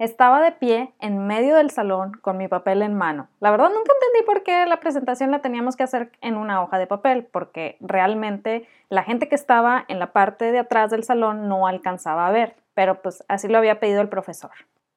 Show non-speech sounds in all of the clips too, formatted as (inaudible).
Estaba de pie en medio del salón con mi papel en mano. La verdad nunca entendí por qué la presentación la teníamos que hacer en una hoja de papel, porque realmente la gente que estaba en la parte de atrás del salón no alcanzaba a ver, pero pues así lo había pedido el profesor.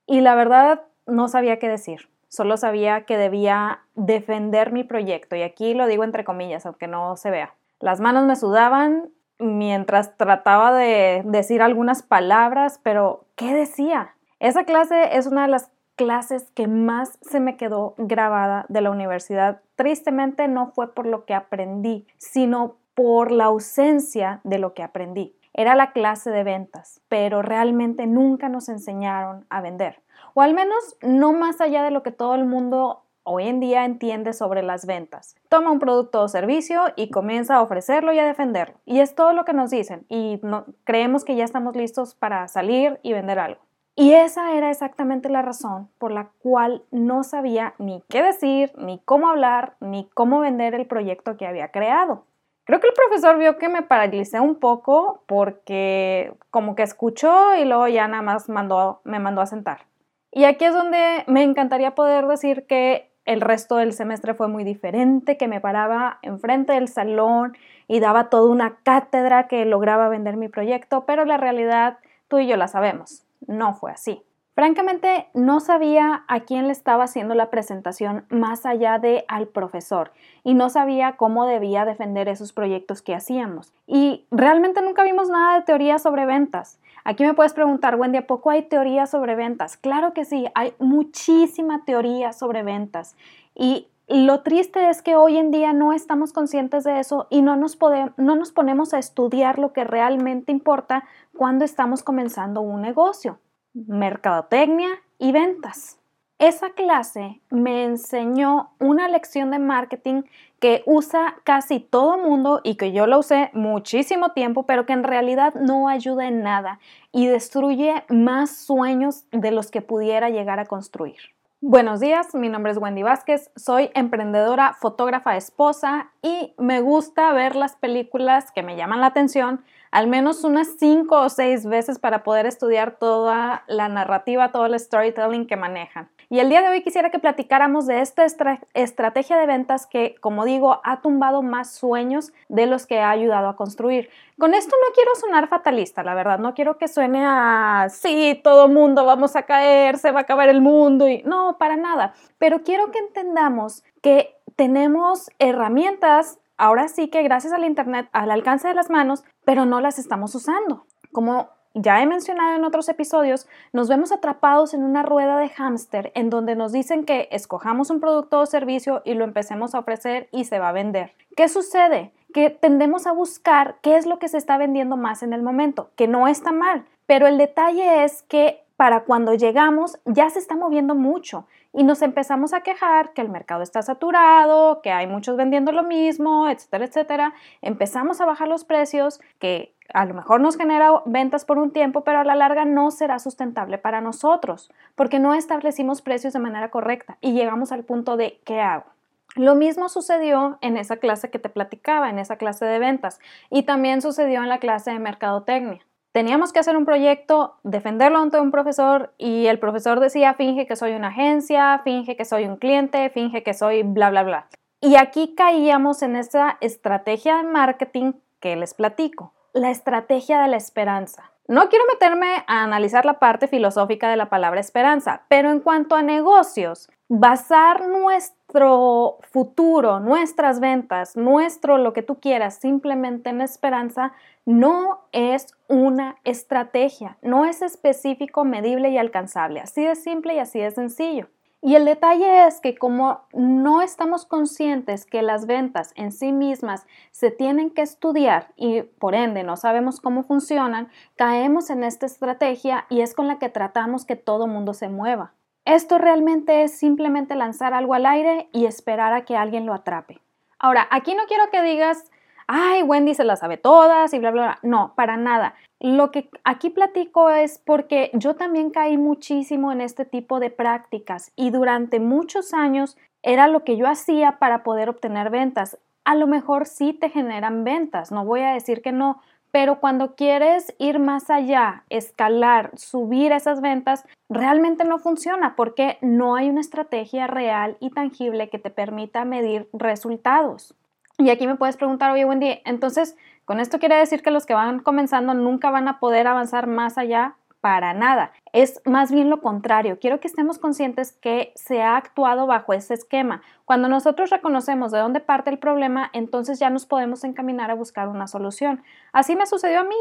Y la verdad no sabía qué decir, solo sabía que debía defender mi proyecto, y aquí lo digo entre comillas, aunque no se vea. Las manos me sudaban mientras trataba de decir algunas palabras, pero ¿qué decía? Esa clase es una de las clases que más se me quedó grabada de la universidad. Tristemente no fue por lo que aprendí, sino por la ausencia de lo que aprendí. Era la clase de ventas, pero realmente nunca nos enseñaron a vender. O al menos no más allá de lo que todo el mundo hoy en día entiende sobre las ventas. Toma un producto o servicio y comienza a ofrecerlo y a defenderlo. Y es todo lo que nos dicen y creemos que ya estamos listos para salir y vender algo. Y esa era exactamente la razón por la cual no sabía ni qué decir, ni cómo hablar, ni cómo vender el proyecto que había creado. Creo que el profesor vio que me paralicé un poco porque como que escuchó y luego ya nada más me mandó a sentar. Y aquí es donde me encantaría poder decir que el resto del semestre fue muy diferente, que me paraba enfrente del salón y daba toda una cátedra que lograba vender mi proyecto, pero la realidad tú y yo la sabemos no fue así. Francamente, no sabía a quién le estaba haciendo la presentación más allá de al profesor y no sabía cómo debía defender esos proyectos que hacíamos. Y realmente nunca vimos nada de teoría sobre ventas. Aquí me puedes preguntar, Wendy, ¿a poco hay teoría sobre ventas? Claro que sí, hay muchísima teoría sobre ventas. Y lo triste es que hoy en día no estamos conscientes de eso y no nos, no nos ponemos a estudiar lo que realmente importa cuando estamos comenzando un negocio, mercadotecnia y ventas. Esa clase me enseñó una lección de marketing que usa casi todo mundo y que yo la usé muchísimo tiempo, pero que en realidad no ayuda en nada y destruye más sueños de los que pudiera llegar a construir. Buenos días, mi nombre es Wendy Vázquez, soy emprendedora, fotógrafa, esposa y me gusta ver las películas que me llaman la atención al menos unas cinco o seis veces para poder estudiar toda la narrativa, todo el storytelling que manejan. Y el día de hoy quisiera que platicáramos de esta estrategia de ventas que, como digo, ha tumbado más sueños de los que ha ayudado a construir. Con esto no quiero sonar fatalista, la verdad, no quiero que suene a, sí, todo mundo vamos a caer, se va a acabar el mundo y no, para nada, pero quiero que entendamos que tenemos herramientas ahora sí que gracias al Internet al alcance de las manos, pero no las estamos usando. Como ya he mencionado en otros episodios, nos vemos atrapados en una rueda de hámster en donde nos dicen que escojamos un producto o servicio y lo empecemos a ofrecer y se va a vender. ¿Qué sucede? Que tendemos a buscar qué es lo que se está vendiendo más en el momento, que no está mal, pero el detalle es que para cuando llegamos ya se está moviendo mucho y nos empezamos a quejar que el mercado está saturado, que hay muchos vendiendo lo mismo, etcétera, etcétera. Empezamos a bajar los precios, que a lo mejor nos genera ventas por un tiempo, pero a la larga no será sustentable para nosotros, porque no establecimos precios de manera correcta y llegamos al punto de ¿qué hago? Lo mismo sucedió en esa clase que te platicaba, en esa clase de ventas, y también sucedió en la clase de mercadotecnia teníamos que hacer un proyecto, defenderlo ante un profesor y el profesor decía, finge que soy una agencia, finge que soy un cliente, finge que soy bla, bla, bla. Y aquí caíamos en esa estrategia de marketing que les platico, la estrategia de la esperanza. No quiero meterme a analizar la parte filosófica de la palabra esperanza, pero en cuanto a negocios, basar nuestro futuro, nuestras ventas, nuestro lo que tú quieras, simplemente en esperanza, no es una estrategia, no es específico, medible y alcanzable. Así de simple y así de sencillo. Y el detalle es que como no estamos conscientes que las ventas en sí mismas se tienen que estudiar y por ende no sabemos cómo funcionan, caemos en esta estrategia y es con la que tratamos que todo mundo se mueva. Esto realmente es simplemente lanzar algo al aire y esperar a que alguien lo atrape. Ahora, aquí no quiero que digas, ay, Wendy se las sabe todas y bla, bla, bla. No, para nada. Lo que aquí platico es porque yo también caí muchísimo en este tipo de prácticas y durante muchos años era lo que yo hacía para poder obtener ventas. A lo mejor sí te generan ventas, no voy a decir que no, pero cuando quieres ir más allá, escalar, subir esas ventas, realmente no funciona porque no hay una estrategia real y tangible que te permita medir resultados. Y aquí me puedes preguntar, oye Wendy, entonces, ¿con esto quiere decir que los que van comenzando nunca van a poder avanzar más allá? Para nada. Es más bien lo contrario. Quiero que estemos conscientes que se ha actuado bajo ese esquema. Cuando nosotros reconocemos de dónde parte el problema, entonces ya nos podemos encaminar a buscar una solución. Así me sucedió a mí.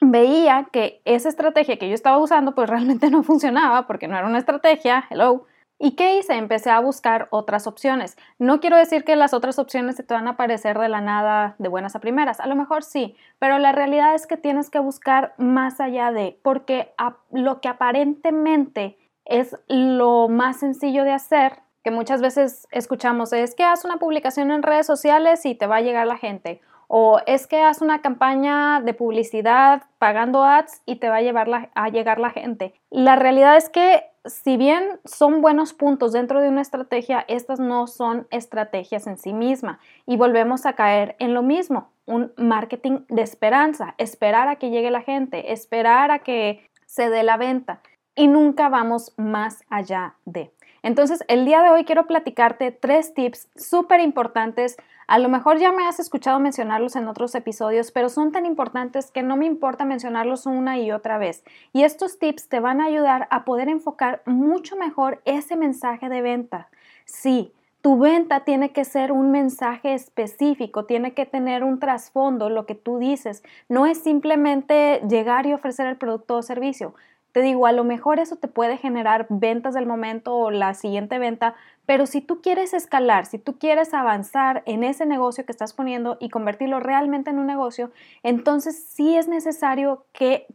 Veía que esa estrategia que yo estaba usando pues (laughs) realmente no funcionaba porque no era una estrategia, hello, ¿Y qué hice? Empecé a buscar otras opciones. No quiero decir que las otras opciones se te van a aparecer de la nada de buenas a primeras. A lo mejor sí, pero la realidad es que tienes que buscar más allá de, porque lo que aparentemente es lo más sencillo de hacer, que muchas veces escuchamos, es que haz una publicación en redes sociales y te va a llegar la gente. O es que haz una campaña de publicidad pagando ads y te va a, llevar a llegar la gente. La realidad es que si bien son buenos puntos dentro de una estrategia, estas no son estrategias en sí misma y volvemos a caer en lo mismo, un marketing de esperanza, esperar a que llegue la gente, esperar a que se dé la venta y nunca vamos más allá de. Entonces, el día de hoy quiero platicarte tres tips súper importantes. A lo mejor ya me has escuchado mencionarlos en otros episodios, pero son tan importantes que no me importa mencionarlos una y otra vez. Y estos tips te van a ayudar a poder enfocar mucho mejor ese mensaje de venta. Sí, tu venta tiene que ser un mensaje específico, tiene que tener un trasfondo, lo que tú dices. No es simplemente llegar y ofrecer el producto o servicio. Te digo, a lo mejor eso te puede generar ventas del momento o la siguiente venta, pero si tú quieres escalar, si tú quieres avanzar en ese negocio que estás poniendo y convertirlo realmente en un negocio, entonces sí es necesario que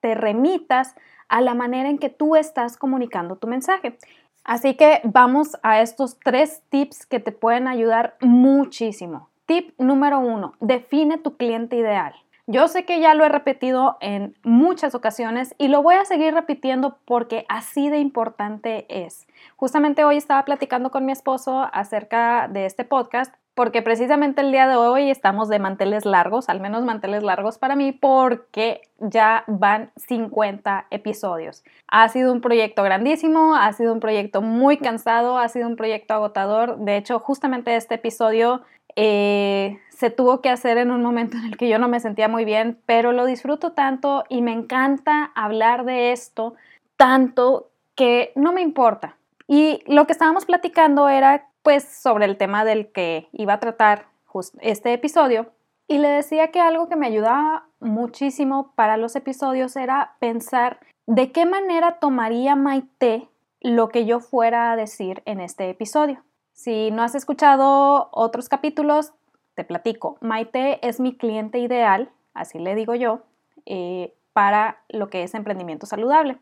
te remitas a la manera en que tú estás comunicando tu mensaje. Así que vamos a estos tres tips que te pueden ayudar muchísimo. Tip número uno, define tu cliente ideal. Yo sé que ya lo he repetido en muchas ocasiones y lo voy a seguir repitiendo porque así de importante es. Justamente hoy estaba platicando con mi esposo acerca de este podcast porque precisamente el día de hoy estamos de manteles largos, al menos manteles largos para mí, porque ya van 50 episodios. Ha sido un proyecto grandísimo, ha sido un proyecto muy cansado, ha sido un proyecto agotador. De hecho, justamente este episodio eh, se tuvo que hacer en un momento en el que yo no me sentía muy bien, pero lo disfruto tanto y me encanta hablar de esto tanto que no me importa. Y lo que estábamos platicando era pues sobre el tema del que iba a tratar este episodio y le decía que algo que me ayudaba muchísimo para los episodios era pensar de qué manera tomaría Maite lo que yo fuera a decir en este episodio. Si no has escuchado otros capítulos, te platico. Maite es mi cliente ideal, así le digo yo, eh, para lo que es emprendimiento saludable.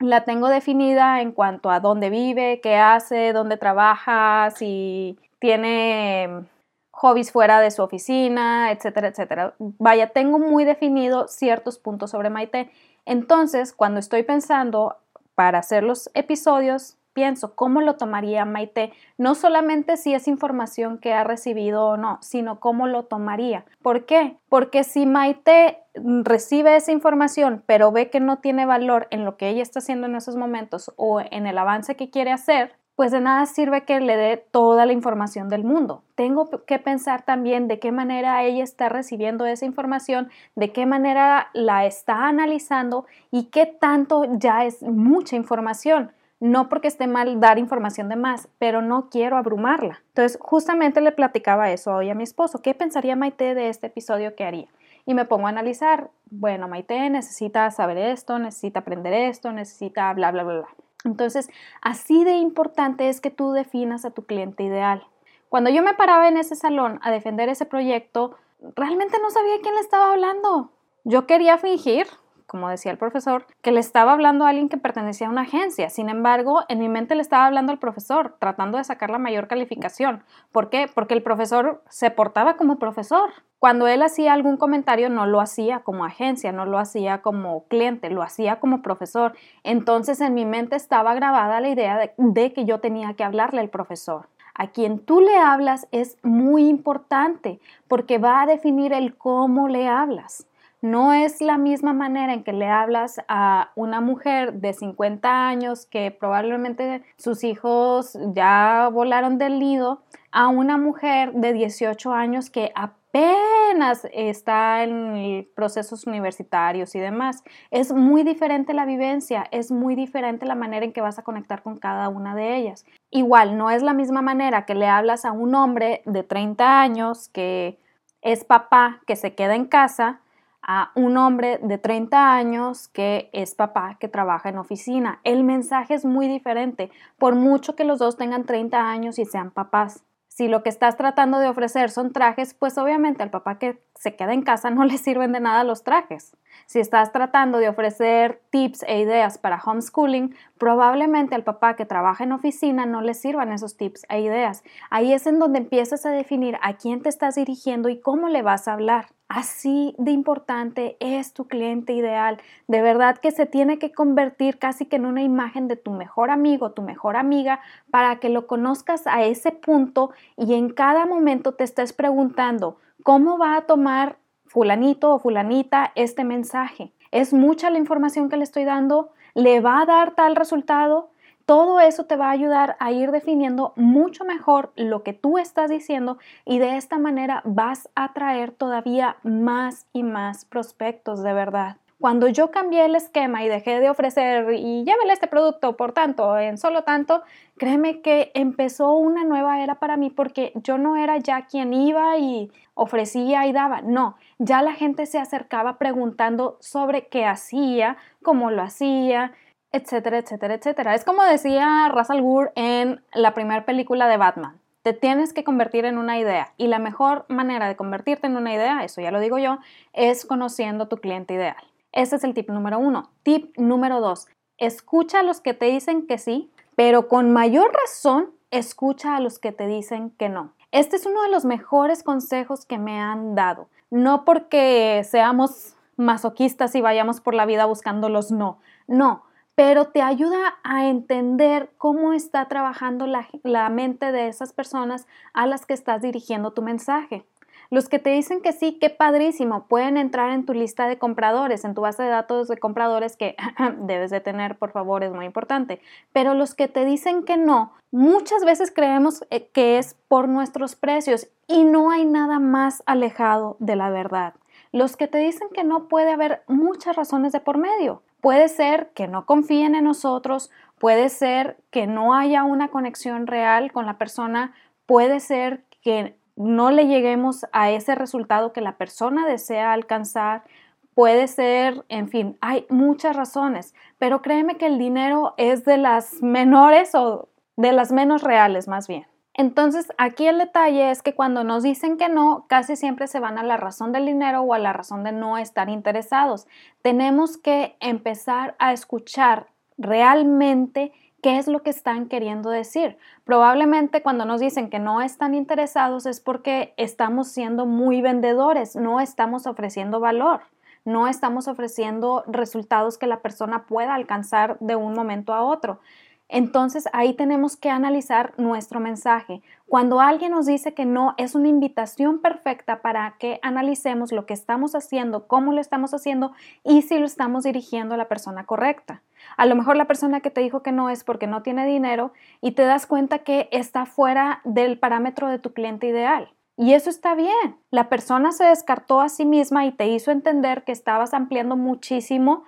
La tengo definida en cuanto a dónde vive, qué hace, dónde trabaja, si tiene hobbies fuera de su oficina, etcétera, etcétera. Vaya, tengo muy definido ciertos puntos sobre Maite. Entonces, cuando estoy pensando para hacer los episodios, pienso, ¿cómo lo tomaría Maite? No solamente si es información que ha recibido o no, sino cómo lo tomaría. ¿Por qué? Porque si Maite recibe esa información, pero ve que no tiene valor en lo que ella está haciendo en esos momentos o en el avance que quiere hacer, pues de nada sirve que le dé toda la información del mundo. Tengo que pensar también de qué manera ella está recibiendo esa información, de qué manera la está analizando y qué tanto ya es mucha información. No porque esté mal dar información de más, pero no quiero abrumarla. Entonces, justamente le platicaba eso hoy a mi esposo. ¿Qué pensaría Maite de este episodio que haría? Y me pongo a analizar, bueno, Maite necesita saber esto, necesita aprender esto, necesita bla, bla, bla. Entonces, así de importante es que tú definas a tu cliente ideal. Cuando yo me paraba en ese salón a defender ese proyecto, realmente no sabía quién le estaba hablando. Yo quería fingir, como decía el profesor, que le estaba hablando a alguien que pertenecía a una agencia. Sin embargo, en mi mente le estaba hablando al profesor, tratando de sacar la mayor calificación. ¿Por qué? Porque el profesor se portaba como profesor. Cuando él hacía algún comentario, no lo hacía como agencia, no lo hacía como cliente, lo hacía como profesor. Entonces en mi mente estaba grabada la idea de, de que yo tenía que hablarle al profesor. A quien tú le hablas es muy importante porque va a definir el cómo le hablas. No es la misma manera en que le hablas a una mujer de 50 años que probablemente sus hijos ya volaron del nido a una mujer de 18 años que apenas está en procesos universitarios y demás. Es muy diferente la vivencia, es muy diferente la manera en que vas a conectar con cada una de ellas. Igual, no es la misma manera que le hablas a un hombre de 30 años que es papá, que se queda en casa, a un hombre de 30 años que es papá que trabaja en oficina. El mensaje es muy diferente, por mucho que los dos tengan 30 años y sean papás. Si lo que estás tratando de ofrecer son trajes, pues obviamente al papá que se queda en casa no le sirven de nada los trajes. Si estás tratando de ofrecer tips e ideas para homeschooling, probablemente al papá que trabaja en oficina no le sirvan esos tips e ideas. Ahí es en donde empiezas a definir a quién te estás dirigiendo y cómo le vas a hablar. Así de importante es tu cliente ideal. De verdad que se tiene que convertir casi que en una imagen de tu mejor amigo, tu mejor amiga, para que lo conozcas a ese punto y en cada momento te estés preguntando, ¿cómo va a tomar fulanito o fulanita este mensaje? ¿Es mucha la información que le estoy dando? ¿Le va a dar tal resultado? Todo eso te va a ayudar a ir definiendo mucho mejor lo que tú estás diciendo y de esta manera vas a atraer todavía más y más prospectos de verdad. Cuando yo cambié el esquema y dejé de ofrecer y llévele este producto por tanto, en solo tanto, créeme que empezó una nueva era para mí porque yo no era ya quien iba y ofrecía y daba, no, ya la gente se acercaba preguntando sobre qué hacía, cómo lo hacía, etcétera, etcétera, etcétera. Es como decía Russell Gould en la primera película de Batman. Te tienes que convertir en una idea y la mejor manera de convertirte en una idea, eso ya lo digo yo, es conociendo tu cliente ideal. Ese es el tip número uno. Tip número dos, escucha a los que te dicen que sí, pero con mayor razón escucha a los que te dicen que no. Este es uno de los mejores consejos que me han dado. No porque seamos masoquistas y vayamos por la vida buscando los no. No, pero te ayuda a entender cómo está trabajando la, mente de esas personas a las que estás dirigiendo tu mensaje. Los que te dicen que sí, qué padrísimo, pueden entrar en tu lista de compradores, en tu base de datos de compradores que (clears throat) debes de tener, por favor, es muy importante. Pero los que te dicen que no, muchas veces creemos eh, que es por nuestros precios y no hay nada más alejado de la verdad. Los que te dicen que no puede haber muchas razones de por medio. Puede ser que no confíen en nosotros, puede ser que no haya una conexión real con la persona, puede ser que no le lleguemos a ese resultado que la persona desea alcanzar, puede ser, en fin, hay muchas razones, pero créeme que el dinero es de las menores o de las menos reales más bien. Entonces, aquí el detalle es que cuando nos dicen que no, casi siempre se van a la razón del dinero o a la razón de no estar interesados. Tenemos que empezar a escuchar realmente qué es lo que están queriendo decir. Probablemente cuando nos dicen que no están interesados es porque estamos siendo muy vendedores, no estamos ofreciendo valor no estamos ofreciendo resultados que la persona pueda alcanzar de un momento a otro. Entonces ahí tenemos que analizar nuestro mensaje. Cuando alguien nos dice que no, es una invitación perfecta para que analicemos lo que estamos haciendo, cómo lo estamos haciendo y si lo estamos dirigiendo a la persona correcta. A lo mejor la persona que te dijo que no es porque no tiene dinero y te das cuenta que está fuera del parámetro de tu cliente ideal. Y eso está bien. La persona se descartó a sí misma y te hizo entender que estabas ampliando muchísimo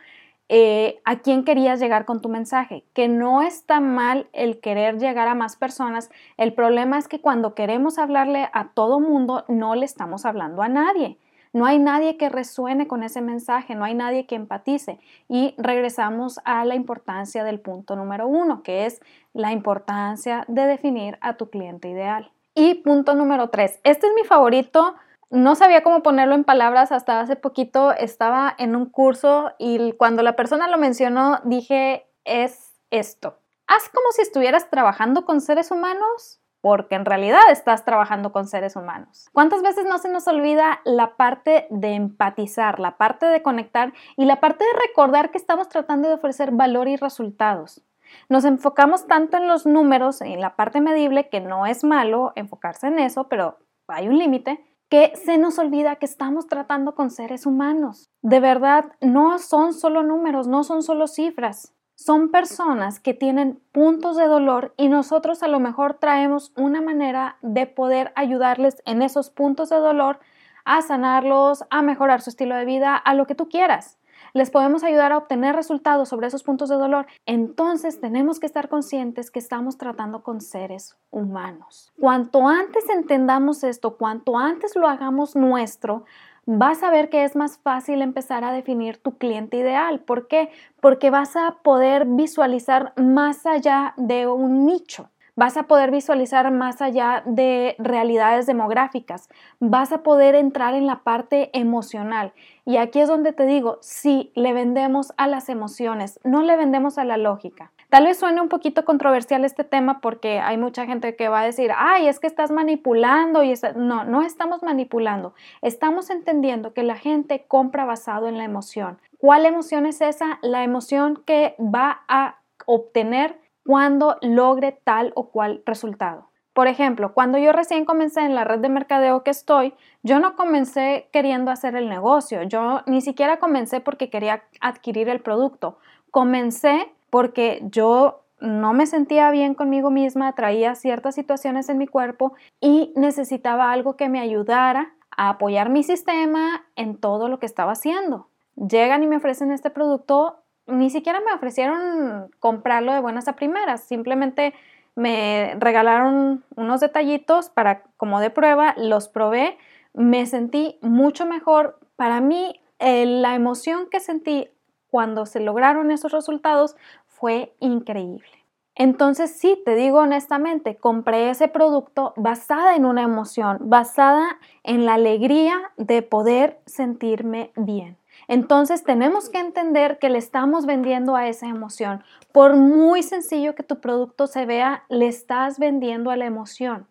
eh, a quién querías llegar con tu mensaje, que no está mal el querer llegar a más personas, el problema es que cuando queremos hablarle a todo mundo, no le estamos hablando a nadie. No hay nadie que resuene con ese mensaje, no hay nadie que empatice. Y regresamos a la importancia del punto número uno, que es la importancia de definir a tu cliente ideal. Y punto número tres, este es mi favorito no sabía cómo ponerlo en palabras hasta hace poquito. Estaba en un curso y cuando la persona lo mencionó dije, es esto. Haz como si estuvieras trabajando con seres humanos porque en realidad estás trabajando con seres humanos. ¿Cuántas veces no se nos olvida la parte de empatizar, la parte de conectar y la parte de recordar que estamos tratando de ofrecer valor y resultados? Nos enfocamos tanto en los números, en la parte medible, que no es malo enfocarse en eso, pero hay un límite que se nos olvida que estamos tratando con seres humanos. De verdad, no son solo números, no son solo cifras. Son personas que tienen puntos de dolor y nosotros a lo mejor traemos una manera de poder ayudarles en esos puntos de dolor a sanarlos, a mejorar su estilo de vida, a lo que tú quieras les podemos ayudar a obtener resultados sobre esos puntos de dolor, entonces tenemos que estar conscientes que estamos tratando con seres humanos. Cuanto antes entendamos esto, cuanto antes lo hagamos nuestro, vas a ver que es más fácil empezar a definir tu cliente ideal. ¿Por qué? Porque vas a poder visualizar más allá de un nicho. Vas a poder visualizar más allá de realidades demográficas. Vas a poder entrar en la parte emocional. Y aquí es donde te digo, sí, le vendemos a las emociones, no le vendemos a la lógica. Tal vez suene un poquito controversial este tema porque hay mucha gente que va a decir, ay, es que estás manipulando y no, no estamos manipulando. Estamos entendiendo que la gente compra basado en la emoción. ¿Cuál emoción es esa? La emoción que va a obtener cuando logre tal o cual resultado. Por ejemplo, cuando yo recién comencé en la red de mercadeo que estoy, yo no comencé queriendo hacer el negocio, yo ni siquiera comencé porque quería adquirir el producto, comencé porque yo no me sentía bien conmigo misma, traía ciertas situaciones en mi cuerpo y necesitaba algo que me ayudara a apoyar mi sistema en todo lo que estaba haciendo. Llegan y me ofrecen este producto ni siquiera me ofrecieron comprarlo de buenas a primeras, simplemente me regalaron unos detallitos para como de prueba, los probé, me sentí mucho mejor. Para mí, la emoción que sentí cuando se lograron esos resultados fue increíble. Entonces, sí, te digo honestamente, compré ese producto basada en una emoción, basada en la alegría de poder sentirme bien. Entonces tenemos que entender que le estamos vendiendo a esa emoción. Por muy sencillo que tu producto se vea, le estás vendiendo a la emoción.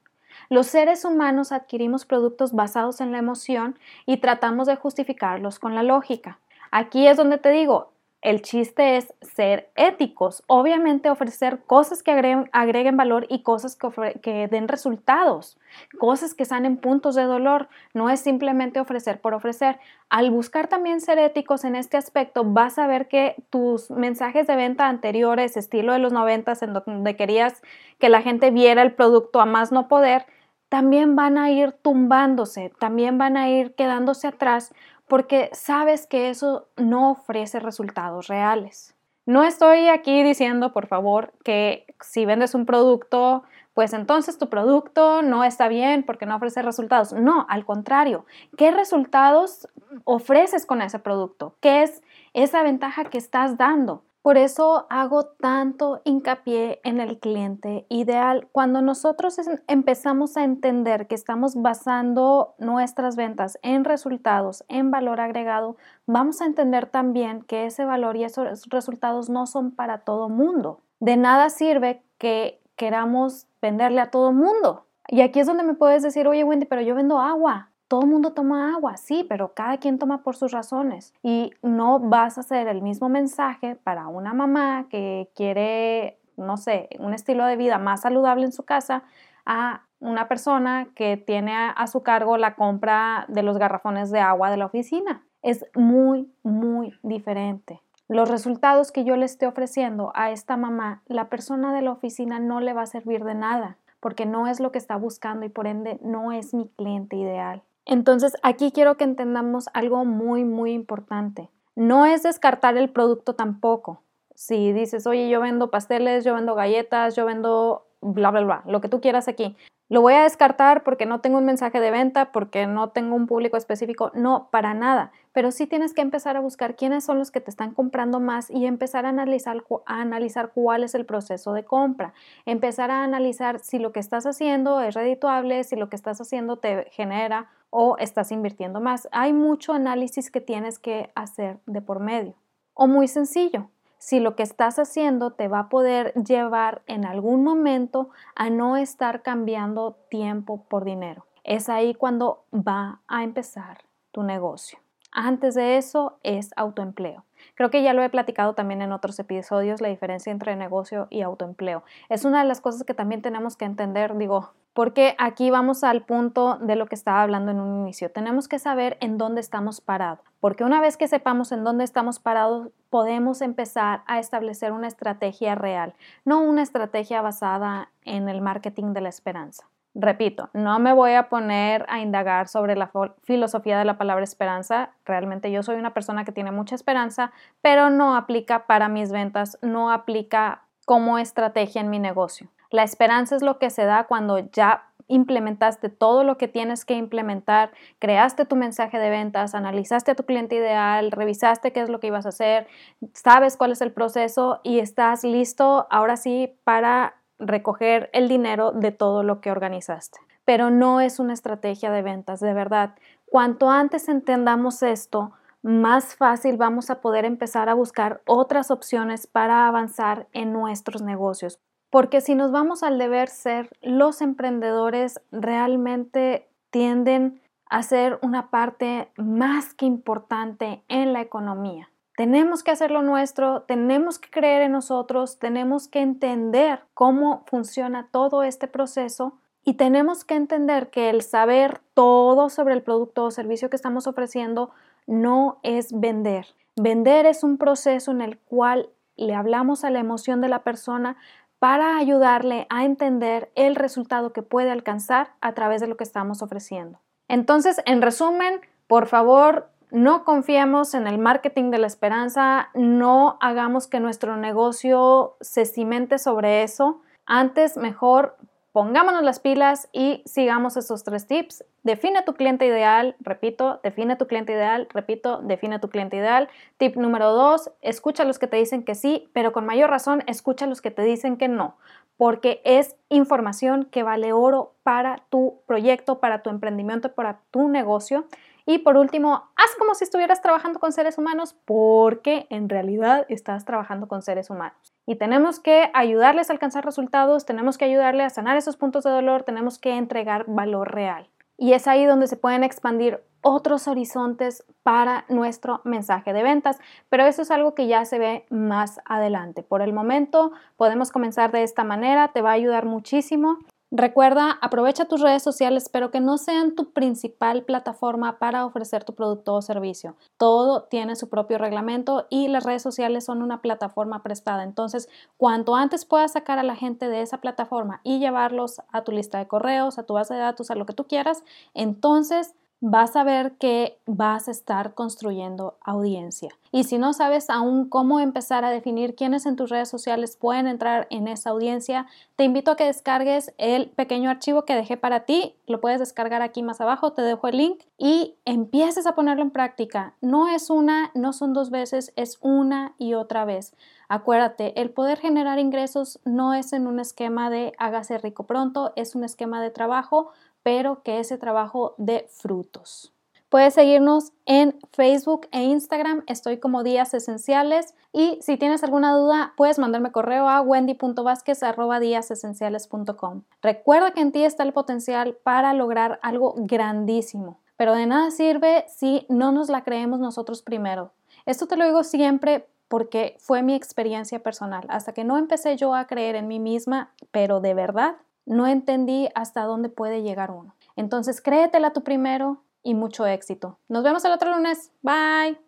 Los seres humanos adquirimos productos basados en la emoción y tratamos de justificarlos con la lógica. Aquí es donde te digo, el chiste es ser éticos, obviamente ofrecer cosas que agreguen, valor y cosas que, den resultados, cosas que sanen puntos de dolor, no es simplemente ofrecer por ofrecer. Al buscar también ser éticos en este aspecto, vas a ver que tus mensajes de venta anteriores, estilo de los noventas, en donde querías que la gente viera el producto a más no poder, también van a ir tumbándose, también van a ir quedándose atrás porque sabes que eso no ofrece resultados reales. No estoy aquí diciendo, por favor, que si vendes un producto, pues entonces tu producto no está bien porque no ofrece resultados. No, al contrario, ¿qué resultados ofreces con ese producto? ¿Qué es esa ventaja que estás dando? Por eso hago tanto hincapié en el cliente ideal. Cuando nosotros empezamos a entender que estamos basando nuestras ventas en resultados, en valor agregado, vamos a entender también que ese valor y esos resultados no son para todo mundo. De nada sirve que queramos venderle a todo mundo. Y aquí es donde me puedes decir, oye Wendy, pero yo vendo agua todo el mundo toma agua, sí, pero cada quien toma por sus razones. Y no vas a hacer el mismo mensaje para una mamá que quiere, no sé, un estilo de vida más saludable en su casa a una persona que tiene a, su cargo la compra de los garrafones de agua de la oficina. Es muy, muy diferente. Los resultados que yo le esté ofreciendo a esta mamá, la persona de la oficina no le va a servir de nada porque no es lo que está buscando y por ende no es mi cliente ideal. Entonces, aquí quiero que entendamos algo muy, muy importante. No es descartar el producto tampoco. Si dices, oye, yo vendo pasteles, yo vendo galletas, yo vendo bla, bla, bla, lo que tú quieras aquí. Lo voy a descartar porque no tengo un mensaje de venta, porque no tengo un público específico. No, para nada. Pero sí tienes que empezar a buscar quiénes son los que te están comprando más y empezar a analizar, a analizar cuál es el proceso de compra. Empezar a analizar si lo que estás haciendo es redituable, si lo que estás haciendo te genera o estás invirtiendo más. Hay mucho análisis que tienes que hacer de por medio. O muy sencillo, si lo que estás haciendo te va a poder llevar en algún momento a no estar cambiando tiempo por dinero. Es ahí cuando va a empezar tu negocio. Antes de eso es autoempleo. Creo que ya lo he platicado también en otros episodios, la diferencia entre negocio y autoempleo. Es una de las cosas que también tenemos que entender, digo, porque aquí vamos al punto de lo que estaba hablando en un inicio. Tenemos que saber en dónde estamos parados, porque una vez que sepamos en dónde estamos parados, podemos empezar a establecer una estrategia real, no una estrategia basada en el marketing de la esperanza. Repito, no me voy a poner a indagar sobre la filosofía de la palabra esperanza. Realmente yo soy una persona que tiene mucha esperanza, pero no aplica para mis ventas, no aplica como estrategia en mi negocio. La esperanza es lo que se da cuando ya implementaste todo lo que tienes que implementar, creaste tu mensaje de ventas, analizaste a tu cliente ideal, revisaste qué es lo que ibas a hacer, sabes cuál es el proceso y estás listo ahora sí para recoger el dinero de todo lo que organizaste. Pero no es una estrategia de ventas, de verdad. Cuanto antes entendamos esto, más fácil vamos a poder empezar a buscar otras opciones para avanzar en nuestros negocios. Porque si nos vamos al deber ser, los emprendedores realmente tienden a ser una parte más que importante en la economía. Tenemos que hacer lo nuestro, tenemos que creer en nosotros, tenemos que entender cómo funciona todo este proceso y tenemos que entender que el saber todo sobre el producto o servicio que estamos ofreciendo no es vender. Vender es un proceso en el cual le hablamos a la emoción de la persona para ayudarle a entender el resultado que puede alcanzar a través de lo que estamos ofreciendo. Entonces, en resumen, por favor, no confiemos en el marketing de la esperanza, no hagamos que nuestro negocio se cimente sobre eso. Antes, mejor pongámonos las pilas y sigamos esos tres tips. Define tu cliente ideal, repito, define tu cliente ideal, repito, define tu cliente ideal. Tip número dos, escucha a los que te dicen que sí, pero con mayor razón escucha a los que te dicen que no, porque es información que vale oro para tu proyecto, para tu emprendimiento, para tu negocio. Y por último, haz como si estuvieras trabajando con seres humanos porque en realidad estás trabajando con seres humanos. Y tenemos que ayudarles a alcanzar resultados, tenemos que ayudarle a sanar esos puntos de dolor, tenemos que entregar valor real. Y es ahí donde se pueden expandir otros horizontes para nuestro mensaje de ventas, pero eso es algo que ya se ve más adelante. Por el momento podemos comenzar de esta manera, te va a ayudar muchísimo Recuerda, aprovecha tus redes sociales, pero que no sean tu principal plataforma para ofrecer tu producto o servicio. Todo tiene su propio reglamento y las redes sociales son una plataforma prestada. Entonces, cuanto antes puedas sacar a la gente de esa plataforma y llevarlos a tu lista de correos, a tu base de datos, a lo que tú quieras, entonces vas a ver que vas a estar construyendo audiencia. Y si no sabes aún cómo empezar a definir quiénes en tus redes sociales pueden entrar en esa audiencia, te invito a que descargues el pequeño archivo que dejé para ti. Lo puedes descargar aquí más abajo, te dejo el link y empieces a ponerlo en práctica. No es una, no son dos veces, es una y otra vez. Acuérdate, el poder generar ingresos no es en un esquema de hágase rico pronto, es un esquema de trabajo pero que ese trabajo dé frutos. Puedes seguirnos en Facebook e Instagram, estoy como Días Esenciales y si tienes alguna duda puedes mandarme correo a wendy.vázquez.com. Recuerda que en ti está el potencial para lograr algo grandísimo, pero de nada sirve si no nos la creemos nosotros primero. Esto te lo digo siempre porque fue mi experiencia personal. Hasta que no empecé yo a creer en mí misma, pero de verdad, no entendí hasta dónde puede llegar uno. Entonces, créetela tú primero y mucho éxito. Nos vemos el otro lunes. Bye.